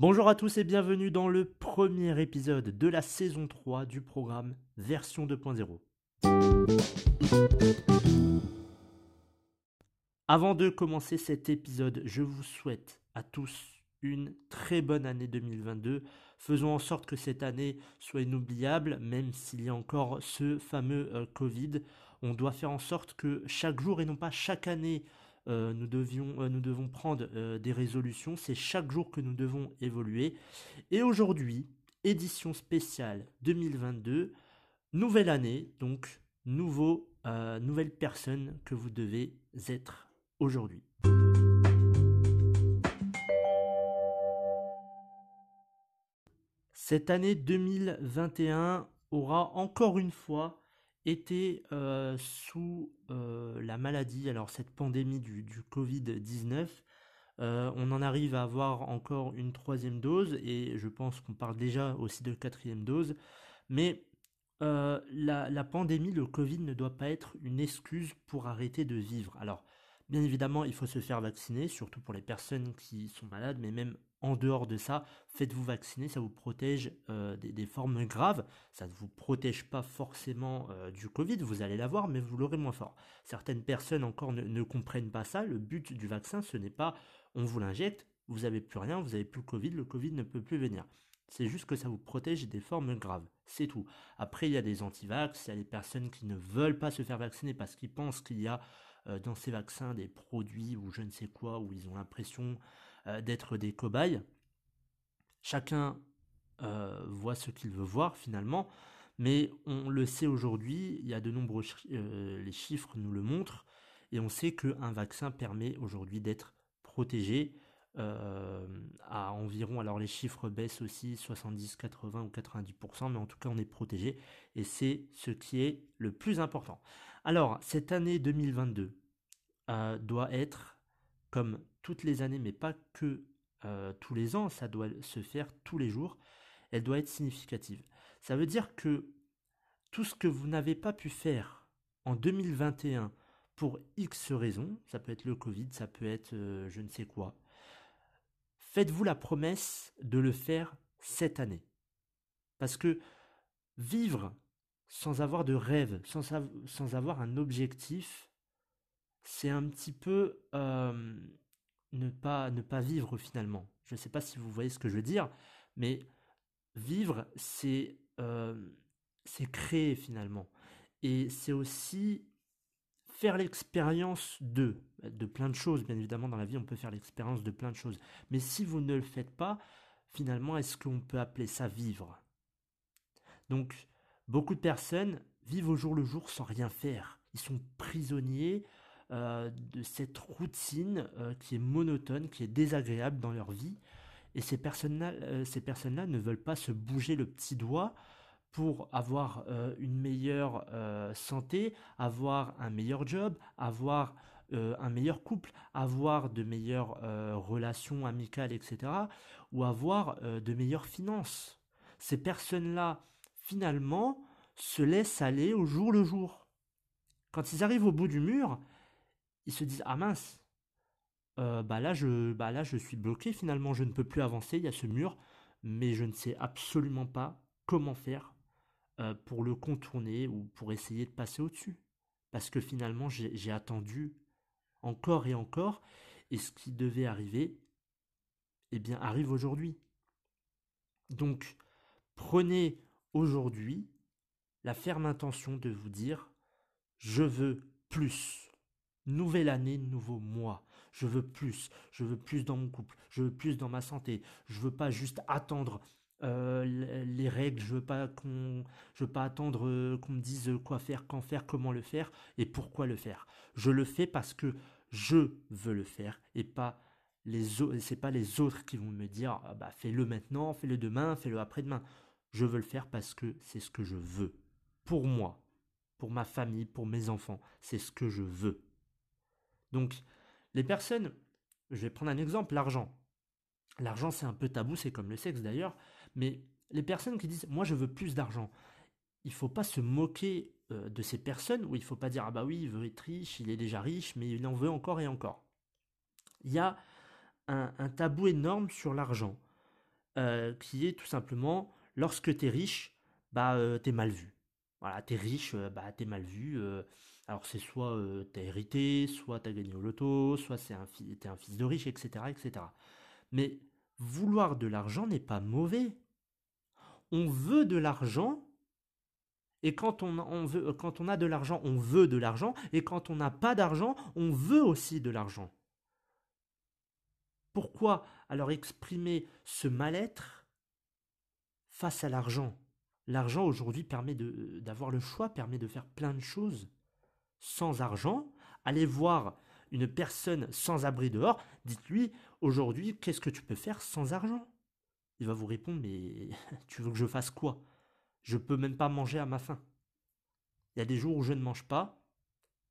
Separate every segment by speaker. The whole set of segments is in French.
Speaker 1: Bonjour à tous et bienvenue dans le premier épisode de la saison 3 du programme version 2.0. Avant de commencer cet épisode, je vous souhaite à tous une très bonne année 2022. Faisons en sorte que cette année soit inoubliable, même s'il y a encore ce fameux euh, Covid. On doit faire en sorte que chaque jour et non pas chaque année, euh, nous, devions, euh, nous devons prendre des résolutions. C'est chaque jour que nous devons évoluer. Et aujourd'hui, édition spéciale 2022, nouvelle année, donc nouveau, nouvelle personne que vous devez être aujourd'hui. Cette année 2021 aura encore une fois été euh, sous euh, la maladie, alors cette pandémie du, Covid-19. Euh, on en arrive à avoir encore une troisième dose et je pense qu'on parle déjà aussi de quatrième dose. Mais la, la, pandémie, le Covid ne doit pas être une excuse pour arrêter de vivre. Alors, bien évidemment, il faut se faire vacciner, surtout pour les personnes qui sont malades, mais même en dehors de ça, faites-vous vacciner, ça vous protège euh, des, formes graves. Ça ne vous protège pas forcément euh, du Covid, vous allez l'avoir, mais vous l'aurez moins fort. Certaines personnes encore ne, comprennent pas ça. Le but du vaccin, ce n'est pas on vous l'injecte, vous n'avez plus rien, vous n'avez plus le Covid, le Covid ne peut plus venir. C'est juste que ça vous protège des formes graves. C'est tout. Après, il y a des antivax, il y a des personnes qui ne veulent pas se faire vacciner parce qu'ils pensent qu'il y a dans ces vaccins des produits ou je ne sais quoi, où ils ont l'impression euh, d'être des cobayes. Chacun euh, voit ce qu'il veut voir finalement, mais on le sait aujourd'hui, il y a de nombreux euh, les chiffres nous le montrent, et on sait qu'un vaccin permet aujourd'hui d'être protégé à environ, alors les chiffres baissent aussi, 70, 80 ou 90%, mais en tout cas on est protégé, et c'est ce qui est le plus important. Alors, cette année 2022 doit être, comme toutes les années, mais pas que euh, tous les ans, ça doit se faire tous les jours, elle doit être significative. Ça veut dire que tout ce que vous n'avez pas pu faire en 2021 pour X raisons, ça peut être le Covid, ça peut être euh, je ne sais quoi, faites-vous la promesse de le faire cette année. Parce que vivre sans avoir de rêve, sans, sans avoir un objectif, c'est un petit peu... Euh, ne pas, ne pas vivre finalement. Je ne sais pas si vous voyez ce que je veux dire, mais vivre, c'est euh, créer finalement. Et c'est aussi faire l'expérience de, de plein de choses. Bien évidemment, dans la vie, on peut faire l'expérience de plein de choses. Mais si vous ne le faites pas, finalement, est-ce qu'on peut appeler ça vivre? Donc, beaucoup de personnes vivent au jour le jour sans rien faire. Ils sont prisonniers euh, de cette routine euh, qui est monotone, qui est désagréable dans leur vie. Et ces personnes-là, euh, ces personnes-là ne veulent pas se bouger le petit doigt pour avoir une meilleure santé, avoir un meilleur job, avoir un meilleur couple, avoir de meilleures relations amicales, etc. Ou avoir de meilleures finances. Ces personnes-là, finalement, se laissent aller au jour le jour. Quand ils arrivent au bout du mur, ils se disent ah mince, euh, bah là je bah là je suis bloqué finalement, je ne peux plus avancer, il y a ce mur, mais je ne sais absolument pas comment faire euh, pour le contourner ou pour essayer de passer au-dessus. Parce que finalement j'ai attendu encore et encore, et ce qui devait arriver, eh bien arrive aujourd'hui. Donc prenez aujourd'hui la ferme intention de vous dire je veux plus. Nouvelle année, nouveau mois. Je veux plus. Je veux plus dans mon couple. Je veux plus dans ma santé. Je veux pas juste attendre euh, les règles, je veux pas qu'on, je veux pas attendre euh, qu'on me dise quoi faire, quand faire, comment le faire et pourquoi le faire. Je le fais parce que je veux le faire et pas les autres. C'est pas les autres qui vont me dire ah bah fais-le maintenant, fais-le demain, fais-le après-demain. Je veux le faire parce que c'est ce que je veux pour moi, pour ma famille, pour mes enfants. C'est ce que je veux. Donc les personnes, je vais prendre un exemple, l'argent. L'argent, c'est un peu tabou, c'est comme le sexe d'ailleurs. Mais les personnes qui disent moi je veux plus d'argent, il faut pas se moquer euh, de ces personnes où il faut pas dire ah bah oui il veut être riche, il est déjà riche, mais il en veut encore et encore. Il y a un, tabou énorme sur l'argent euh, qui est tout simplement lorsque tu es riche, bah euh, es mal vu. Voilà, es riche, bah es mal vu. alors c'est soit tu as hérité, soit tu as gagné au loto, soit c'est un, es un fils de riche, etc., etc. Mais vouloir de l'argent n'est pas mauvais. On veut de l'argent, et quand on a de l'argent, on veut de l'argent, et quand on n'a pas d'argent, on veut aussi de l'argent. Pourquoi alors exprimer ce mal-être face à l'argent. L'argent aujourd'hui permet d'avoir le choix, permet de faire plein de choses. Sans argent, allez voir une personne sans abri dehors, dites-lui aujourd'hui qu'est-ce que tu peux faire sans argent? Il va vous répondre mais tu veux que je fasse quoi? Je peux même pas manger à ma faim. Il y a des jours où je ne mange pas,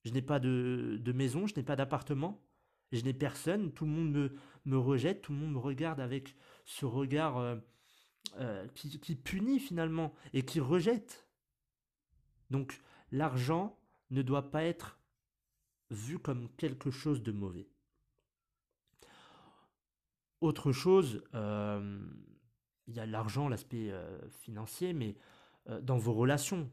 Speaker 1: je n'ai pas de, maison, je n'ai pas d'appartement, je n'ai personne, tout le monde me, rejette, tout le monde me regarde avec ce regard euh, euh, qui, punit finalement et qui rejette. Donc l'argent ne doit pas être vu comme quelque chose de mauvais. Autre chose, euh, il y a l'argent, l'aspect euh, financier, mais dans vos relations.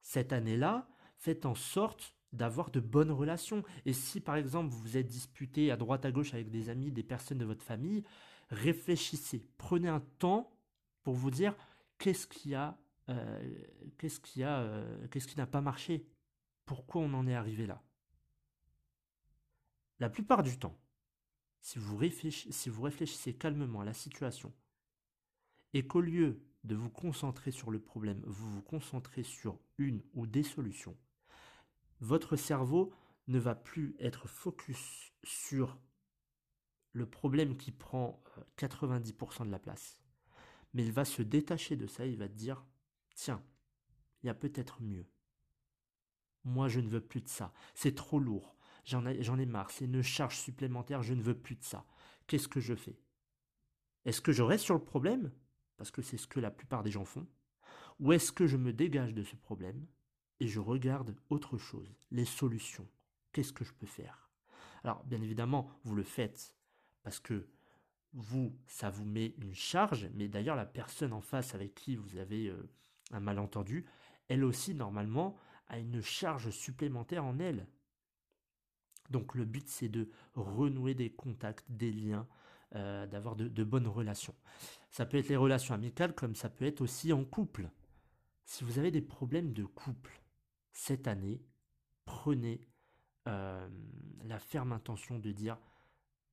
Speaker 1: Cette année-là, faites en sorte d'avoir de bonnes relations. Et si par exemple vous vous êtes disputé à droite à gauche avec des amis, des personnes de votre famille, réfléchissez, prenez un temps pour vous dire qu'est-ce qui a, qu'est-ce qui a, qu'est-ce qui n'a pas marché, pourquoi on en est arrivé là? La plupart du temps, si vous, réfléchissez, calmement à la situation et qu'au lieu de vous concentrer sur le problème, vous vous concentrez sur une ou des solutions, votre cerveau ne va plus être focus sur le problème qui prend 90% euh, de la place. Mais il va se détacher de ça, il va dire, tiens, il y a peut-être mieux. Moi, je ne veux plus de ça. C'est trop lourd. J'en ai, marre, c'est une charge supplémentaire, je ne veux plus de ça. Qu'est-ce que je fais? Est-ce que je reste sur le problème? Parce que c'est ce que la plupart des gens font. Ou est-ce que je me dégage de ce problème et je regarde autre chose, les solutions? Qu'est-ce que je peux faire? Alors, bien évidemment, vous le faites parce que vous, ça vous met une charge, mais d'ailleurs, la personne en face avec qui vous avez euh, un malentendu, elle aussi, normalement, a une charge supplémentaire en elle. Donc le but c'est de renouer des contacts, des liens, euh, d'avoir de, bonnes relations. Ça peut être les relations amicales comme ça peut être aussi en couple. Si vous avez des problèmes de couple cette année, prenez euh, la ferme intention de dire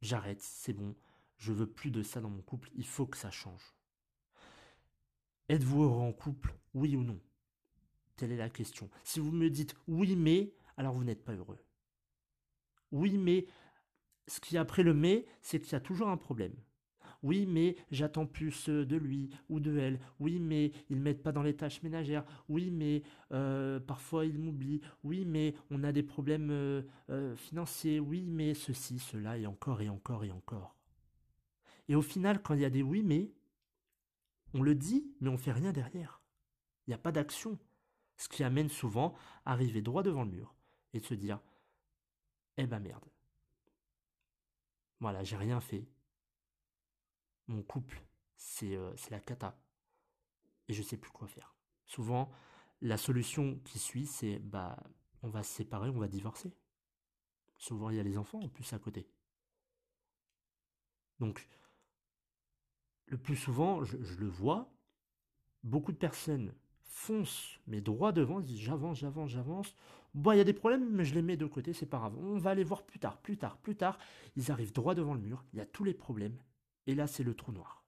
Speaker 1: j'arrête, c'est bon, je veux plus de ça dans mon couple, il faut que ça change. Êtes-vous heureux en couple, oui ou non? Telle est la question. Si vous me dites oui mais, alors vous n'êtes pas heureux. Oui, mais ce qui après le mais, c'est qu'il y a toujours un problème. Oui, mais j'attends plus euh, de lui ou de elle. Oui, mais ils m'aident pas dans les tâches ménagères. Oui, mais euh, parfois ils m'oublient. Oui, mais on a des problèmes euh, financiers. Oui, mais ceci, cela, et encore, et encore, et encore. Et au final, quand il y a des oui, mais, on le dit, mais on fait rien derrière. Il n'y a pas d'action. Ce qui amène souvent à arriver droit devant le mur et de se dire eh ben merde. Voilà, j'ai rien fait. Mon couple, euh, c'est la cata. Et je sais plus quoi faire. Souvent, la solution qui suit, c'est bah on va se séparer, on va divorcer. Souvent, il y a les enfants en plus à côté. Donc, le plus souvent, je, le vois, beaucoup de personnes foncent, mais droit devant, disent j'avance, j'avance, j'avance. Bon, il y a des problèmes, mais je les mets de côté, c'est pas grave. On va aller voir plus tard, plus tard, plus tard. Ils arrivent droit devant le mur, il y a tous les problèmes, et là, c'est le trou noir.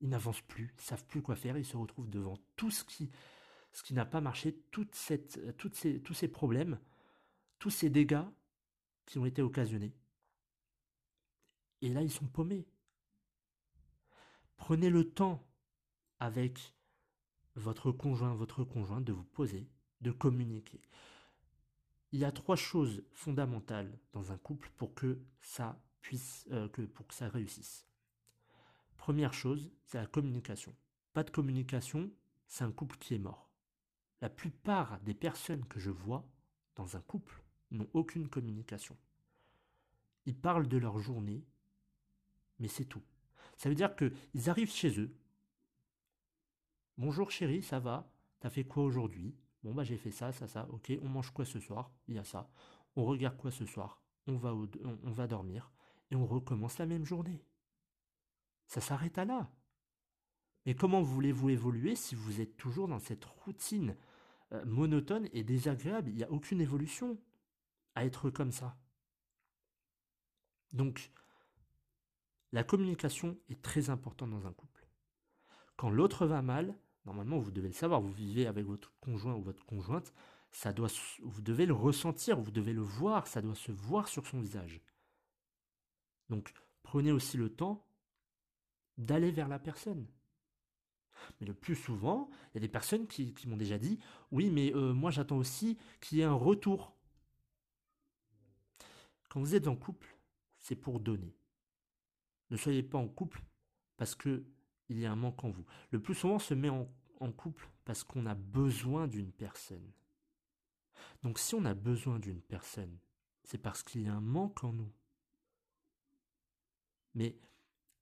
Speaker 1: Ils n'avancent plus, ils savent plus quoi faire, ils se retrouvent devant tout ce qui, ce qui n'a pas marché, cette, toutes ces, tous ces problèmes, tous ces dégâts qui ont été occasionnés. Et là, ils sont paumés. Prenez le temps avec votre conjoint, votre conjointe de vous poser, de communiquer. Il y a trois choses fondamentales dans un couple pour que ça puisse, euh, que, pour que ça réussisse. Première chose, c'est la communication. Pas de communication, c'est un couple qui est mort. La plupart des personnes que je vois dans un couple n'ont aucune communication. Ils parlent de leur journée, mais c'est tout. Ça veut dire qu'ils arrivent chez eux. Bonjour chérie, ça va? T'as fait quoi aujourd'hui? Bon bah j'ai fait ça, ça, ça. Ok, on mange quoi ce soir? Il y a ça. On regarde quoi ce soir? On va, on va dormir et on recommence la même journée. Ça s'arrête à là. Mais comment voulez-vous évoluer si vous êtes toujours dans cette routine euh, monotone et désagréable? Il n'y a aucune évolution à être comme ça. Donc, la communication est très importante dans un couple. Quand l'autre va mal, normalement vous devez le savoir, vous vivez avec votre conjoint ou votre conjointe, ça doit, vous devez le ressentir, vous devez le voir, ça doit se voir sur son visage. Donc prenez aussi le temps d'aller vers la personne. Mais le plus souvent, il y a des personnes qui, m'ont déjà dit, oui, mais euh, moi j'attends aussi qu'il y ait un retour. Quand vous êtes en couple, c'est pour donner. Ne soyez pas en couple parce que il y a un manque en vous. Le plus souvent, on se met en, en couple parce qu'on a besoin d'une personne. Donc si on a besoin d'une personne, c'est parce qu'il y a un manque en nous. Mais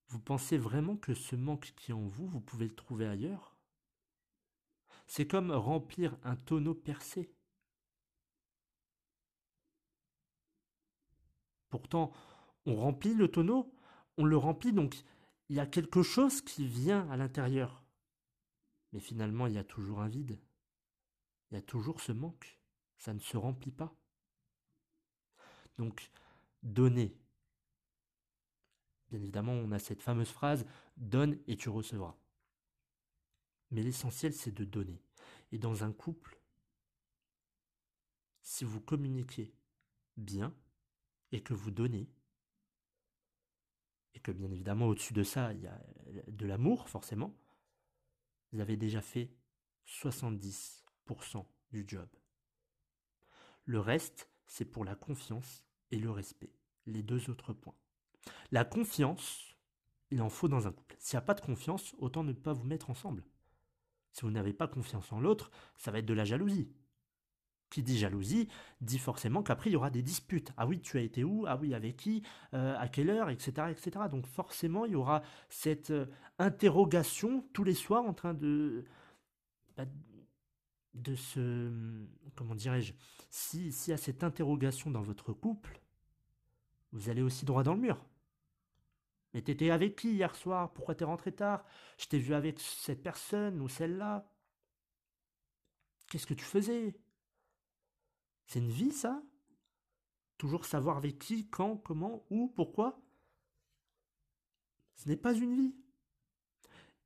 Speaker 1: vous pensez vraiment que ce manque qui est en vous, vous pouvez le trouver ailleurs? C'est comme remplir un tonneau percé. Pourtant, on remplit le tonneau, on le remplit, donc il y a quelque chose qui vient à l'intérieur. Mais finalement, il y a toujours un vide. Il y a toujours ce manque. Ça ne se remplit pas. Donc, donner, Bien évidemment, on a cette fameuse phrase donne et tu recevras. Mais l'essentiel, c'est de donner. Et dans un couple, si vous communiquez bien et que vous donnez, et que bien évidemment au-dessus de ça, il y a de l'amour, forcément, vous avez déjà fait 70% du job. Le reste, c'est pour la confiance et le respect, les deux autres points. La confiance, il en faut dans un couple. S'il n'y a pas de confiance, autant ne pas vous mettre ensemble. Si vous n'avez pas confiance en l'autre, ça va être de la jalousie. Qui dit jalousie dit forcément qu'après il y aura des disputes. Ah oui, tu as été où? Ah oui, avec qui? Euh, À quelle heure? Etc. etc. Donc forcément, il y aura cette euh, interrogation tous les soirs en train de. Bah, de se. Comment dirais-je? S'il y a cette interrogation dans votre couple, vous allez aussi droit dans le mur. Mais t'étais avec qui hier soir? Pourquoi t'es rentré tard? Je t'ai vu avec cette personne ou celle-là. Qu'est-ce que tu faisais? C'est une vie, ça? Toujours savoir avec qui, quand, comment, où, pourquoi? Ce n'est pas une vie.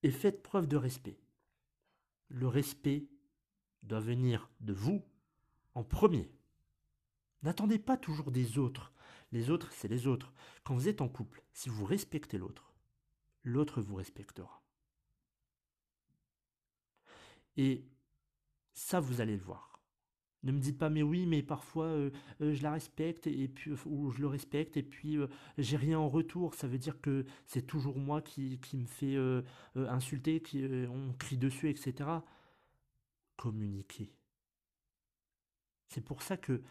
Speaker 1: Et faites preuve de respect. Le respect doit venir de vous en premier. N'attendez pas toujours des autres. Les autres, c'est les autres. Quand vous êtes en couple, si vous respectez l'autre, l'autre vous respectera. Et ça, vous allez le voir. Ne me dites pas mais oui, mais parfois euh, euh, je la respecte et puis ou je le respecte et puis euh, j'ai rien en retour. Ça veut dire que c'est toujours moi qui, qui me fait insulter, qui on crie dessus, etc. Communiquer. C'est pour ça que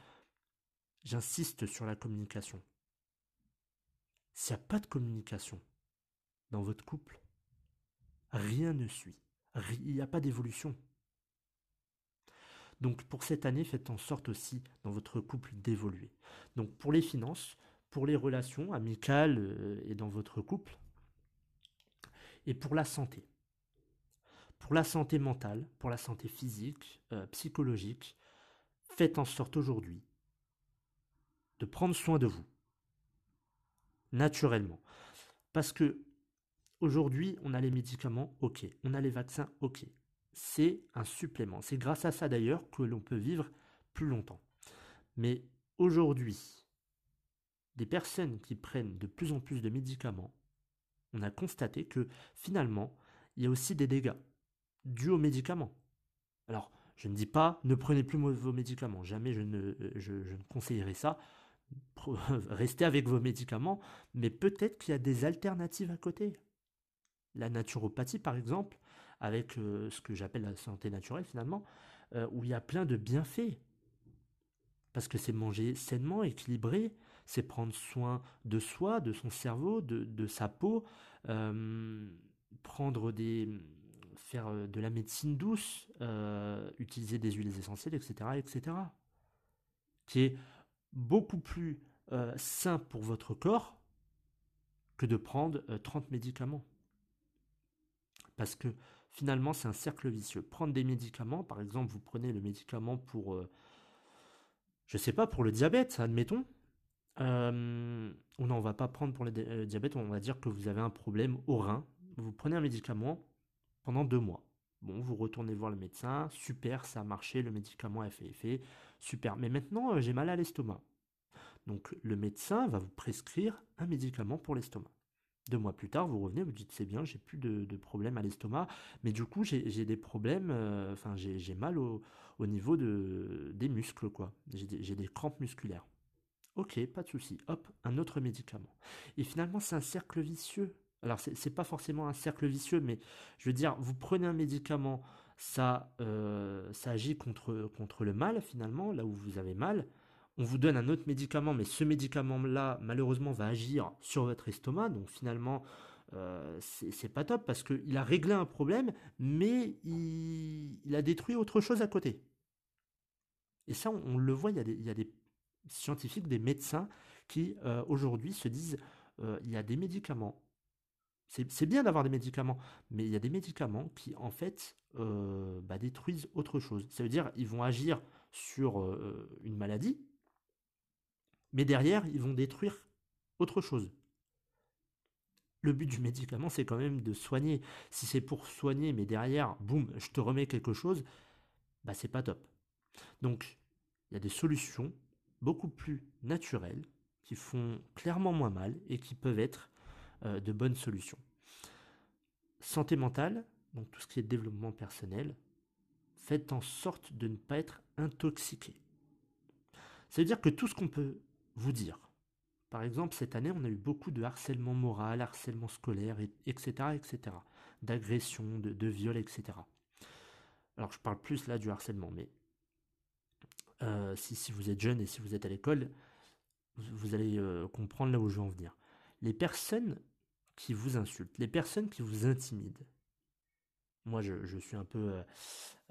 Speaker 1: J'insiste sur la communication. S'il n'y a pas de communication dans votre couple, rien ne suit. Il n'y a pas d'évolution. Donc pour cette année, faites en sorte aussi dans votre couple d'évoluer. Donc pour les finances, pour les relations amicales euh, et dans votre couple, et pour la santé. Pour la santé mentale, pour la santé physique, euh, psychologique, faites en sorte aujourd'hui de prendre soin de vous. Naturellement. Parce que Aujourd'hui, on a les médicaments, ok. On a les vaccins, ok. C'est un supplément. C'est grâce à ça d'ailleurs que l'on peut vivre plus longtemps. Mais aujourd'hui, des personnes qui prennent de plus en plus de médicaments, on a constaté que finalement, il y a aussi des dégâts dus aux médicaments. Alors, je ne dis pas ne prenez plus vos médicaments, jamais je ne, ne conseillerais ça. Restez avec vos médicaments, mais peut-être qu'il y a des alternatives à côté. La naturopathie, par exemple, avec euh, ce que j'appelle la santé naturelle finalement, euh, où il y a plein de bienfaits. Parce que c'est manger sainement, équilibré, c'est prendre soin de soi, de son cerveau, de, sa peau, euh, prendre des, faire de la médecine douce, utiliser des huiles essentielles, etc., etc. Qui est beaucoup plus sain pour votre corps que de prendre 30 médicaments. Parce que finalement, c'est un cercle vicieux. Prendre des médicaments, par exemple, vous prenez le médicament pour, je sais pas, pour le diabète, admettons. Euh, ou non, on va pas prendre pour le diabète, on va dire que vous avez un problème au rein. Vous prenez un médicament, pendant deux mois. Bon, vous retournez voir le médecin, super, ça a marché, le médicament a fait effet, super. Mais maintenant, euh, j'ai mal à l'estomac. Donc le médecin va vous prescrire un médicament pour l'estomac. Deux mois plus tard, vous revenez, vous dites c'est bien, j'ai plus de, problème à l'estomac, mais du coup j'ai des problèmes, euh, enfin j'ai mal au, niveau de, des muscles, quoi. J'ai des, crampes musculaires. Ok, pas de souci. Hop, un autre médicament. Et finalement, c'est un cercle vicieux. Alors, ce n'est pas forcément un cercle vicieux, mais je veux dire, vous prenez un médicament, ça, euh, agit contre le mal, finalement, là où vous avez mal. On vous donne un autre médicament, mais ce médicament-là, malheureusement, va agir sur votre estomac. Donc, finalement, euh, c'est pas top parce qu'il a réglé un problème, mais il, a détruit autre chose à côté. Et ça, on, le voit, il y, a des, scientifiques, des médecins qui, euh, aujourd'hui, se disent il y a des médicaments c'est bien d'avoir des médicaments, mais il y a des médicaments qui, en fait, euh, bah, détruisent autre chose. Ça veut dire ils vont agir sur euh, une maladie, mais derrière, ils vont détruire autre chose. Le but du médicament, c'est quand même de soigner. Si c'est pour soigner, mais derrière, boum, je te remets quelque chose, bah c'est pas top. Donc, il y a des solutions beaucoup plus naturelles qui font clairement moins mal et qui peuvent être euh, de bonnes solutions. Santé mentale, donc tout ce qui est développement personnel, faites en sorte de ne pas être intoxiqué. Ça veut dire que tout ce qu'on peut vous dire, par exemple, cette année, on a eu beaucoup de harcèlement moral, harcèlement scolaire, etc., etc., d'agression, de, de viol, etc. Alors, je parle plus là du harcèlement, mais euh, si, vous êtes jeune et si vous êtes à l'école, vous, allez euh, comprendre là où je veux en venir. Les personnes qui vous insultent, les personnes qui vous intimident. Moi, je, suis un peu...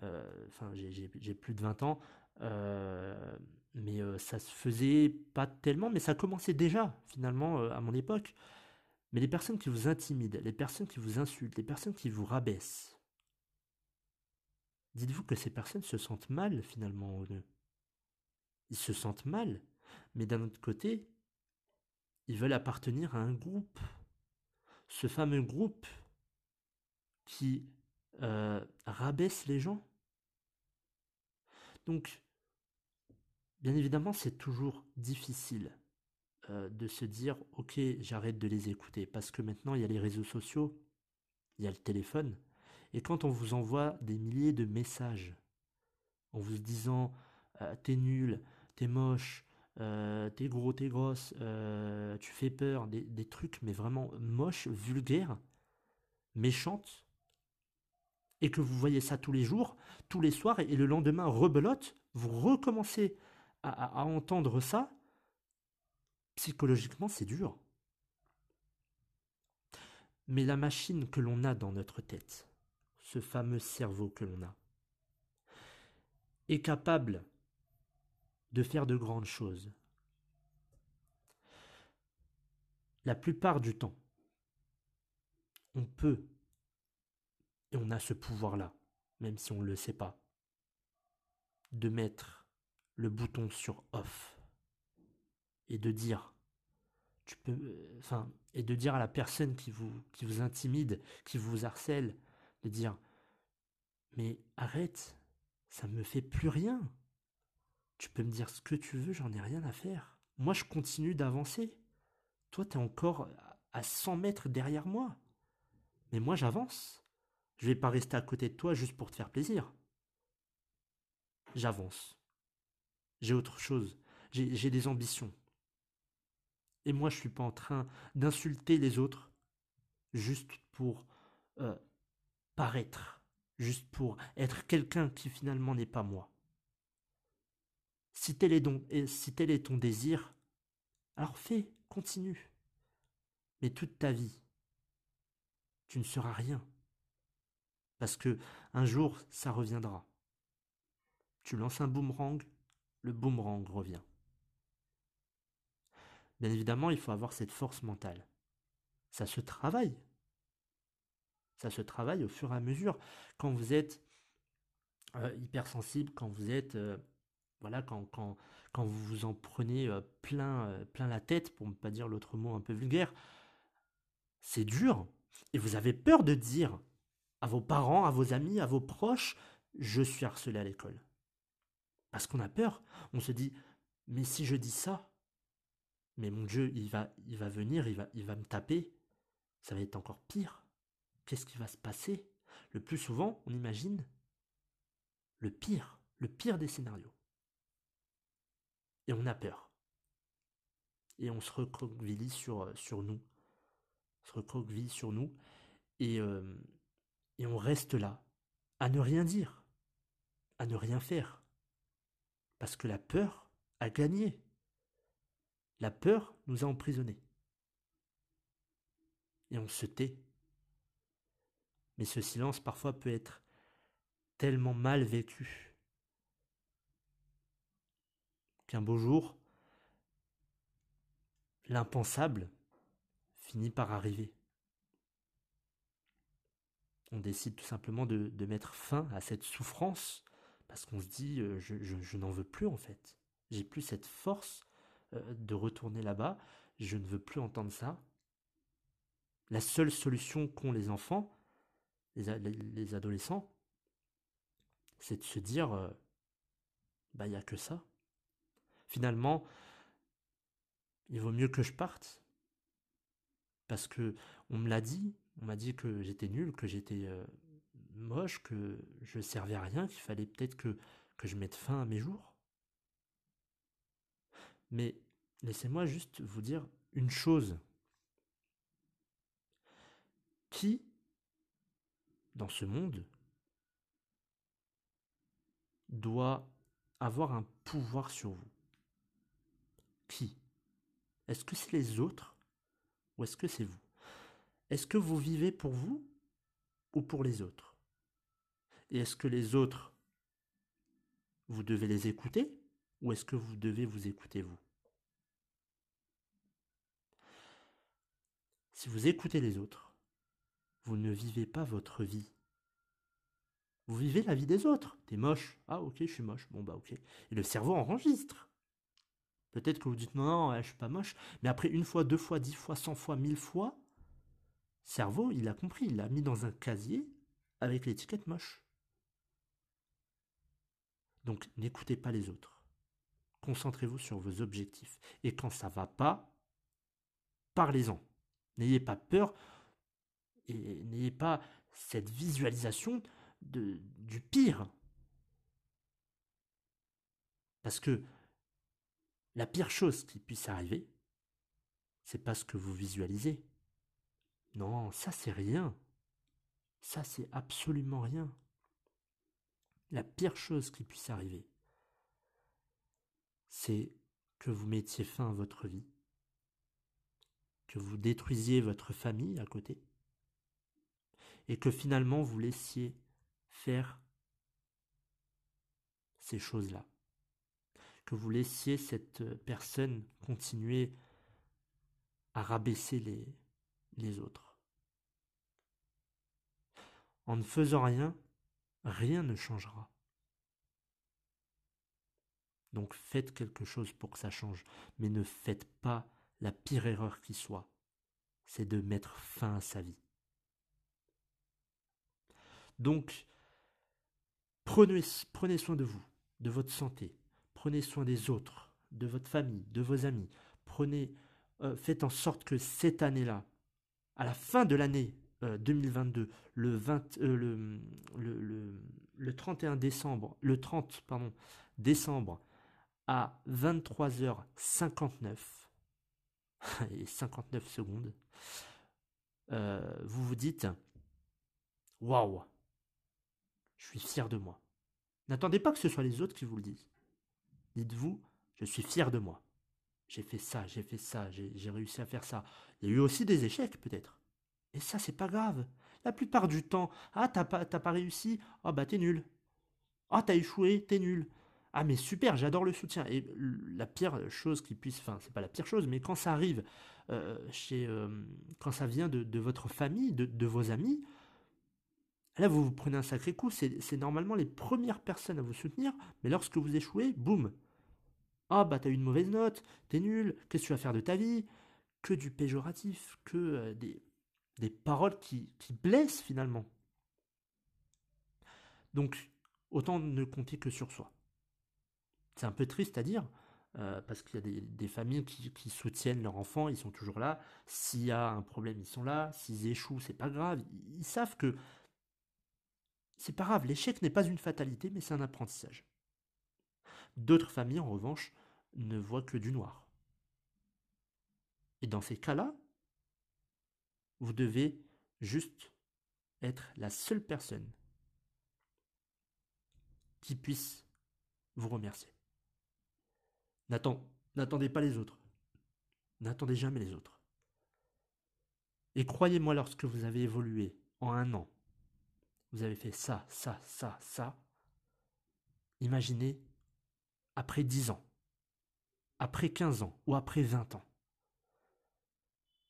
Speaker 1: Euh, enfin, j'ai plus de 20 ans, euh, mais ça se faisait pas tellement, mais ça commençait déjà, finalement, à mon époque. Mais les personnes qui vous intimident, les personnes qui vous insultent, les personnes qui vous rabaissent, dites-vous que ces personnes se sentent mal, finalement, Ils se sentent mal, mais d'un autre côté, ils veulent appartenir à un groupe ce fameux groupe qui euh, rabaisse les gens. Donc, bien évidemment, c'est toujours difficile euh, de se dire, ok, j'arrête de les écouter, parce que maintenant, il y a les réseaux sociaux, il y a le téléphone, et quand on vous envoie des milliers de messages en vous disant, euh, t'es nul, t'es moche, euh, t'es gros, t'es grosse, tu fais peur, des, trucs mais vraiment moches, vulgaires, méchantes, et que vous voyez ça tous les jours, tous les soirs, et, le lendemain rebelote, vous recommencez à, entendre ça, psychologiquement c'est dur. Mais la machine que l'on a dans notre tête, ce fameux cerveau que l'on a, est capable de faire de grandes choses. La plupart du temps, on peut, et on a ce pouvoir-là, même si on ne le sait pas, de mettre le bouton sur off et de dire tu peux, euh, enfin, et de dire à la personne qui vous, qui vous intimide, qui vous harcèle, de dire, mais arrête, ça me fait plus rien. Tu peux me dire ce que tu veux, j'en ai rien à faire. Moi, je continue d'avancer. Toi, tu es encore à 100 mètres derrière moi. Mais moi, j'avance. Je vais pas rester à côté de toi juste pour te faire plaisir. J'avance. J'ai autre chose. J'ai des ambitions. Et moi, je suis pas en train d'insulter les autres juste pour euh, paraître, juste pour être quelqu'un qui finalement n'est pas moi. Si tel, est si tel est ton désir, alors fais, continue. Mais toute ta vie, tu ne seras rien. Parce que un jour, ça reviendra. Tu lances un boomerang, le boomerang revient. Bien évidemment, il faut avoir cette force mentale. Ça se travaille. Ça se travaille au fur et à mesure. Quand vous êtes euh, hypersensible, quand vous êtes... Euh, voilà, quand, quand, quand, vous en prenez euh, plein, plein la tête, pour ne pas dire l'autre mot un peu vulgaire, c'est dur. Et vous avez peur de dire à vos parents, à vos amis, à vos proches, je suis harcelé à l'école. Parce qu'on a peur. On se dit, mais si je dis ça, mais mon Dieu, il va, il va venir, il va, il va me taper. Ça va être encore pire. Qu'est-ce qui va se passer? Le plus souvent, on imagine le pire, le pire des scénarios. Et on a peur. Et on se recroqueville sur, nous. On se recroqueville sur nous. Euh, et on reste là, à ne rien dire, à ne rien faire. Parce que la peur a gagné. La peur nous a emprisonnés. Et on se tait. Mais ce silence parfois peut être tellement mal vécu qu'un beau jour, l'impensable finit par arriver. On décide tout simplement de, mettre fin à cette souffrance parce qu'on se dit euh, je, n'en veux plus en fait. J'ai plus cette force euh, de retourner là-bas. Je ne veux plus entendre ça. La seule solution qu'ont les enfants, les, adolescents, c'est de se dire, euh, bah il n'y a que ça. Finalement, il vaut mieux que je parte. Parce que on me l'a dit, on m'a dit que j'étais nul, que j'étais moche, que je servais à rien, qu'il fallait peut-être que, que je mette fin à mes jours. Mais laissez-moi juste vous dire une chose. Qui, dans ce monde, doit avoir un pouvoir sur vous? Qui? Est-ce que c'est les autres ou est-ce que c'est vous? Est-ce que vous vivez pour vous ou pour les autres? Et est-ce que les autres, vous devez les écouter ou est-ce que vous devez vous écouter vous? Si vous écoutez les autres, vous ne vivez pas votre vie. Vous vivez la vie des autres. T'es moche. Ah ok, je suis moche. Bon bah ok. Et le cerveau enregistre. Peut-être que vous dites non, non, je suis pas moche. Mais après une fois, deux fois, dix fois, cent fois, mille fois, cerveau, il a compris. Il l'a mis dans un casier avec l'étiquette moche. Donc n'écoutez pas les autres. Concentrez-vous sur vos objectifs. Et quand ça va pas, parlez-en. N'ayez pas peur et n'ayez pas cette visualisation du pire. Parce que la pire chose qui puisse arriver, c'est pas ce que vous visualisez. Non, ça c'est rien. Ça c'est absolument rien. La pire chose qui puisse arriver, c'est que vous mettiez fin à votre vie, que vous détruisiez votre famille à côté, et que finalement vous laissiez faire ces choses-là, que vous laissiez cette personne continuer à rabaisser les, les autres. En ne faisant rien, rien ne changera. Donc faites quelque chose pour que ça change, mais ne faites pas la pire erreur qui soit, c'est de mettre fin à sa vie. Donc, prenez, soin de vous, de votre santé, prenez soin des autres, de votre famille, de vos amis. Prenez, euh, faites en sorte que cette année-là, à la fin de l'année 2022, euh, le, 20, euh, 31 décembre, le 30 pardon, décembre à 23h59 et 59 secondes, vous vous dites Waouh, je suis fier de moi. N'attendez pas que ce soit les autres qui vous le disent. Dites-vous, je suis fier de moi. J'ai fait ça, j'ai fait ça, j'ai réussi à faire ça. Il y a eu aussi des échecs peut-être. Et ça, c'est pas grave. La plupart du temps, ah, t'as pas, pas réussi, ah bah t'es nul. Ah, t'as échoué, t'es nul. Ah mais super, j'adore le soutien. Et la pire chose qui puisse, enfin c'est pas la pire chose, mais quand ça arrive euh, chez, euh, quand ça vient de, votre famille, de, vos amis, là vous vous prenez un sacré coup. C'est normalement les premières personnes à vous soutenir, mais lorsque vous échouez, boum, ah bah t'as eu une mauvaise note, t'es nul, qu'est-ce que tu vas faire de ta vie? Que du péjoratif, que euh, des, des, paroles qui, blessent finalement. Donc, autant ne compter que sur soi. C'est un peu triste à dire, euh, parce qu'il y a des, familles qui, qui, soutiennent leurs enfants, ils sont toujours là. S'il y a un problème, ils sont là. S'ils échouent, c'est pas grave. Ils savent que c'est pas grave. L'échec n'est pas une fatalité, mais c'est un apprentissage. D'autres familles, en revanche, ne voient que du noir. Et dans ces cas-là, vous devez juste être la seule personne qui puisse vous remercier. N'attendez pas les autres. N'attendez jamais les autres. Et croyez-moi, lorsque vous avez évolué en un an, vous avez fait ça, ça, ça, ça, imaginez après 10 ans, après 15 ans ou après 20 ans.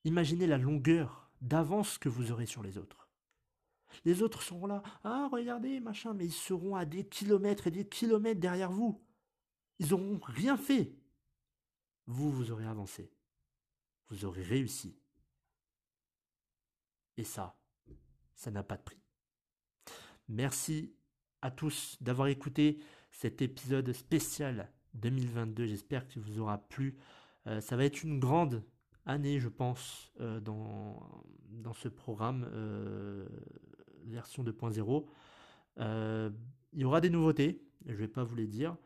Speaker 1: Imaginez la longueur d'avance que vous aurez sur les autres. Les autres seront là, ah regardez, machin, mais ils seront à des kilomètres et des kilomètres derrière vous. Ils n'auront rien fait. Vous, vous aurez avancé. Vous aurez réussi. Et ça, ça n'a pas de prix. Merci à tous d'avoir écouté cet épisode spécial 2022. J'espère qu'il vous aura plu. Euh, ça va être une grande année, je pense, euh, dans, ce programme euh, version 2.0. il y aura des nouveautés, je ne vais pas vous les dire,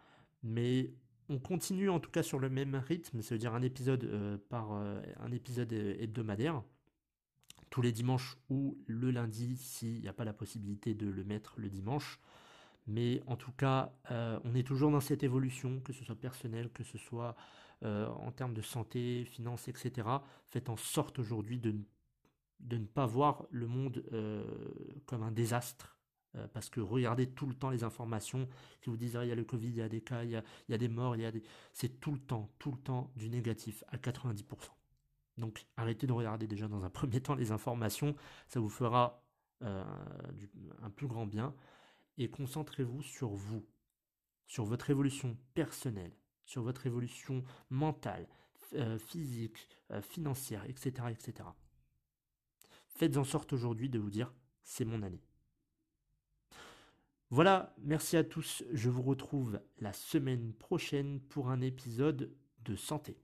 Speaker 1: mais on continue en tout cas sur le même rythme, c'est-à-dire un épisode par un épisode hebdomadaire tous les dimanches ou le lundi s'il n'y a pas la possibilité de le mettre le dimanche. Mais en tout cas, euh, on est toujours dans cette évolution, que ce soit personnel, que ce soit euh, en termes de santé, finances, etc. Faites en sorte aujourd'hui de, de, ne pas voir le monde euh, comme un désastre. parce que regardez tout le temps les informations qui vous disent ah, il y a le Covid, il y a des cas, il y a, il y a des morts, il y a des... c'est tout le temps, tout le temps du négatif à 90%. Donc arrêtez de regarder déjà dans un premier temps les informations, ça vous fera un plus grand bien et concentrez-vous sur vous, sur votre évolution personnelle, sur votre évolution mentale, euh, physique, euh, financière, etc., etc. Faites en sorte aujourd'hui de vous dire c'est mon année. Voilà, merci à tous. Je vous retrouve la semaine prochaine pour un épisode de santé.